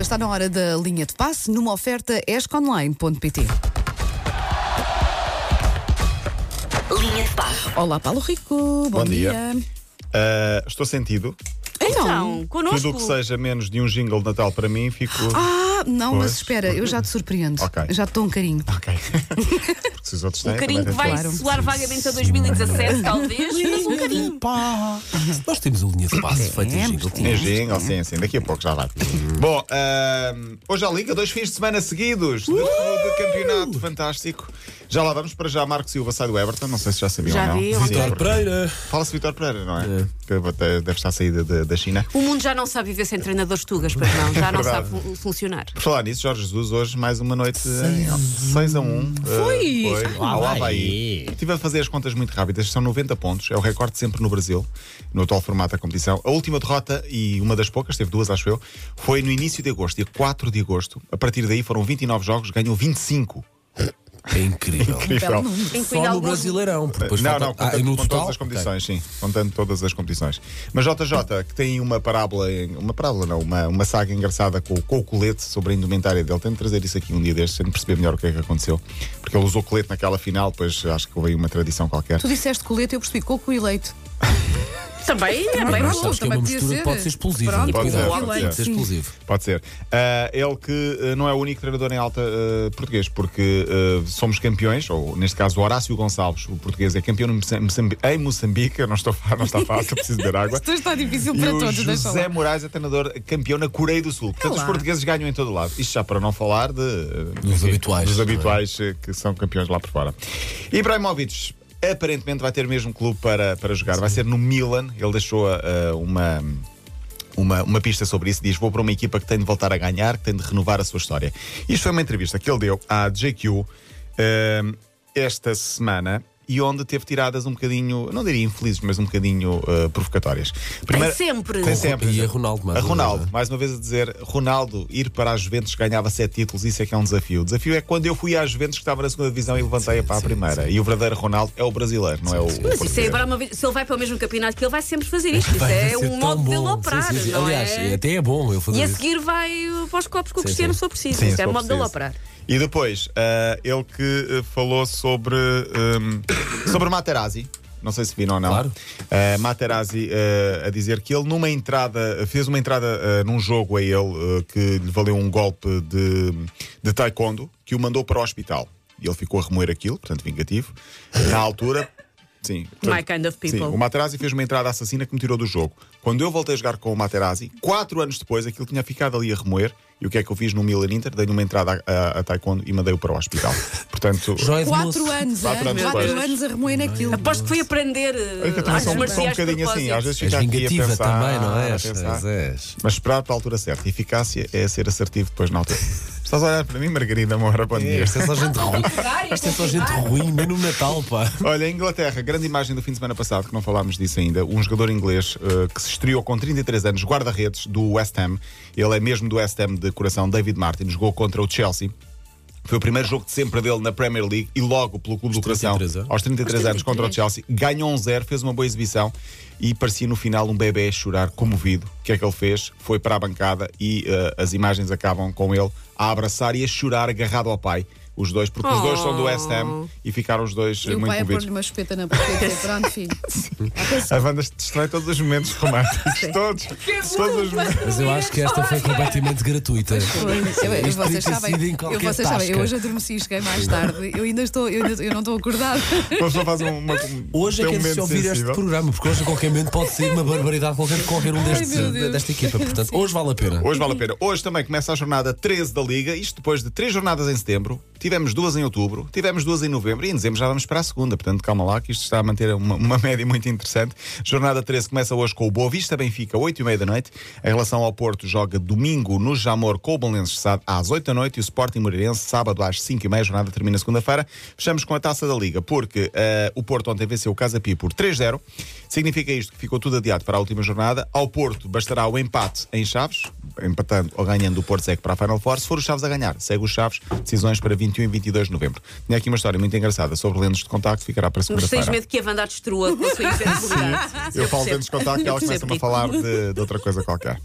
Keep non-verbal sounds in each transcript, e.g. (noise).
Está na hora da linha de passe numa oferta esconline.pt. Linha de passe. Olá, Paulo Rico. Bom, Bom dia. Ah, estou sentido. Então, connosco. Tudo o que seja menos de um jingle de Natal para mim, fico. Ah, não, mas Pois. espera, eu já te surpreendo. Ok. Já te dou um carinho. Ok. (laughs) Se os outros têm. Um carinho que também vai. Claro. soar vagamente a 2017, talvez, mas um carinho. Pá! Nós temos a linha de passe feita em jingle. Tem jingle, sim, sim, daqui a pouco já vai. Bom, ah, hoje a Liga, dois fins de semana seguidos de, de campeonato fantástico. Já lá vamos para já. Marco Silva sai do Everton, não sei se já sabiam Já ou não. vi, Vitor Pereira. Fala-se Vitor Pereira, não é? Que até deve estar a saída da, da China. O mundo já não sabe viver sem treinadores tugas, pois não, já (laughs) não sabe fu- funcionar. Por falar nisso, Jorge Jesus, hoje mais uma noite 6 a 1. Foi? Foi. Lá Ao vai. Havaí. Estive a fazer as contas muito rápidas, são 90 pontos, é o recorde sempre no Brasil, no atual formato da competição. A última derrota, e uma das poucas, teve duas, acho eu, foi no início de agosto, dia 4 de agosto. A partir daí foram 29 jogos, ganhou 25. É incrível. Incrível. Incluindo Só no Brasileirão. Depois não, falta... não, ah, contando, e no com total? todas as competições, sim. Contando todas as competições. Mas JJ, que tem uma parábola, uma parábola não, uma, uma saga engraçada com, com o colete sobre a indumentária dele. Tenho de trazer isso aqui um dia destes, sem perceber melhor o que é que aconteceu. Porque ele usou colete naquela final, pois acho que houve aí uma tradição qualquer. Tu disseste colete, eu percebi coco e leite. Também é bem bom. sabes que é uma também podia mistura ser. pode ser explosiva. Pronto. Pode ser, pode pode ser. explosivo. Pode ser. Ah, ele que ah, não é o único treinador em alta ah, português, porque ah, somos campeões, ou neste caso o Horácio Gonçalves, o português, é campeão em Moçambique, em Moçambique não, estou, não está fácil, preciso beber água. (laughs) Isto está difícil E para o todos, deixa José lá. Moraes é treinador campeão na Coreia do Sul. Portanto, lá. os portugueses ganham em todo lado. Isto já para não falar de, Dos enfim, habituais, Dos não é? habituais eh, que são campeões lá por fora. Ibrahimovic aparentemente vai ter mesmo clube para, para jogar. Vai ser no Milan. Ele deixou eh, uma. Uma, uma pista sobre isso, diz: Vou para uma equipa que tem de voltar a ganhar, que tem de renovar a sua história. Isto foi uma entrevista que ele deu à JQ eh, esta semana e onde teve tiradas um bocadinho, não diria infelizes, mas um bocadinho eh, provocatórias. Primeiro- sempre. Tem sempre. E a Ronaldo, mais A uma Ronaldo, vez. mais uma vez a dizer, Ronaldo ir para a Juventus ganhava sete títulos, isso é que é um desafio. O desafio é quando eu fui à Juventus que estava na segunda divisão e levantei-a para a sim, primeira. E o verdadeiro Ronaldo é o brasileiro, não é o. Mas isso é Abramovich, se ele vai para o mesmo campeonato que ele vai sempre fazer isto. (laughs) Isso Vai é um modo dele bom. operar, Sim, sim, sim. não Aliás, é? até é bom eu fazer E a isso. seguir vai uh, para os copos com o Sim, Cristiano sim. se for preciso. Sim, Isso é o for modo dele operar. E depois, ah, ele que ah, falou sobre, ah, sobre Materazzi. Não sei se viram ou não. Claro. Ah, Materazzi ah, a dizer que ele, numa entrada, fez uma entrada num jogo a ele que lhe valeu um golpe de, de taekwondo que o mandou para o hospital. E ele ficou a remoer aquilo, portanto, vingativo. Na altura. Sim. My kind of people. Sim, o Materazzi fez uma entrada assassina que me tirou do jogo. Quando eu voltei a jogar com o Materazzi, quatro anos depois, aquilo tinha ficado ali a remoer. E o que é que eu fiz no Milan Inter? Dei-lhe uma entrada a, a, a taekwondo e mandei-o para o hospital. (laughs) Portanto, Quatro anos, Quatro é? anos Quatro depois. anos a remoer naquilo. Aposto que foi aprender eu também artes sou, um- sou um bocadinho assim. Às vezes fica aqui a pensar, também, não és. Mas esperar para a altura certa. Eficácia é ser assertivo depois na altura. Estás a olhar para mim, Margarida Moura? Bom dia. É, Isto é só gente (laughs) ruim. Isto é só gente ruim, nem no Natal, pá. Olha, a Inglaterra, grande imagem do fim de semana passado, que não falámos disso ainda. Um jogador inglês eh, que se estreou com 33 anos, guarda-redes do West Ham. Ele é mesmo do West Ham de coração, David Martin. Jogou contra o Chelsea. Foi o primeiro jogo de sempre dele na Premier League e logo pelo Clube do Coração, 33 anos. aos 33 anos, contra o Chelsea. Ganhou um zero, fez uma boa exibição e parecia no final um bebê a chorar comovido. O que é que ele fez? Foi para a bancada e eh, as imagens acabam com ele a abraçar e a chorar agarrado ao pai. Os dois, porque os dois são do West Ham e ficaram os dois E o muito pai a comovidos. pôr-lhe uma espeta na boca e dizer, pronto, filho. (laughs) A Wanda destrói todos os momentos românticos. todos. Todos os momentos. Mas eu acho que esta foi completamente gratuita. Eu, eu, Isto vocês ter sabem, sido em eu, qualquer vocês sabem, eu tasca. hoje adormeci e cheguei mais tarde. Eu ainda estou, eu, ainda- eu não estou acordada. Uma pessoa faz um, uma, um- Hoje é tem que um é de se momento ouvir este sensível. programa, porque hoje a qualquer momento pode sair uma barbaridade qualquer de qualquer um destes, meu Deus. desta equipa. Portanto, hoje vale a pena. Hoje vale a pena. Hoje também começa a jornada 13 da Liga. Isto depois de três jornadas em setembro. Tivemos duas em outubro, tivemos duas em novembro e em dezembro já vamos para a segunda. Portanto, calma lá, que isto está a manter uma, uma (laughs) média muito interessante. Jornada 13 começa hoje com o Boa Vista Benfica, 8 e meia da noite. Em relação ao Porto, joga domingo no Jamor com o Belenenses às 8 da noite e o Sporting Moreirense sábado às 5 e meia. Jornada termina segunda-feira. Fechamos com a taça da Liga, porque eh, o Porto ontem venceu o Casa Pia por 3-0. Significa isto que ficou tudo adiado para a última jornada. Ao Porto bastará o empate em Chaves, empatando ou ganhando o Porto segue para a Final Four. Se for os Chaves a ganhar, segue os Chaves, decisões para 21 e 22 de novembro. Tinha aqui uma história muito engraçada sobre lentes de contacto, ficará para Mas tens segunda-feira. medo que a Wanda destrua com a sua (laughs) insensibilidade. Eu falo de lentes de contacto e ela Eu começa-me a falar de, de outra coisa qualquer.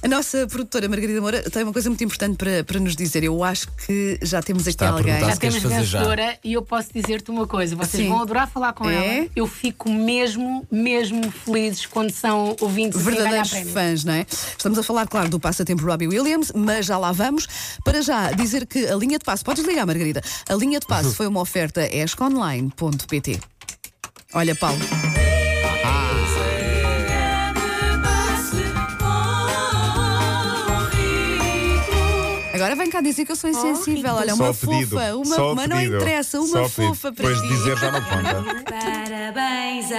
A nossa produtora Margarida Moura tem uma coisa muito importante para, para nos dizer. Eu acho que já temos aqui Está a alguém. perguntar Já se queres temos fazer já. vencedora e eu posso dizer-te uma coisa: vocês Sim. vão adorar falar com É? ela. Eu fico mesmo, mesmo felizes quando são ouvintes a ganhar Verdadeiros prémios. fãs, não é? Estamos a falar, claro, do passatempo Robbie Williams, mas já lá vamos. Para já dizer que a linha de passo, podes ligar, Margarida. A linha de passo (laughs) foi uma oferta esconline.pt. Olha, Paulo. Agora vem cá dizer que eu sou insensível. Olha, Só uma pedido. fofa, uma, mas não interessa, uma fofa para Depois ti. dizer já não conta. Parabéns a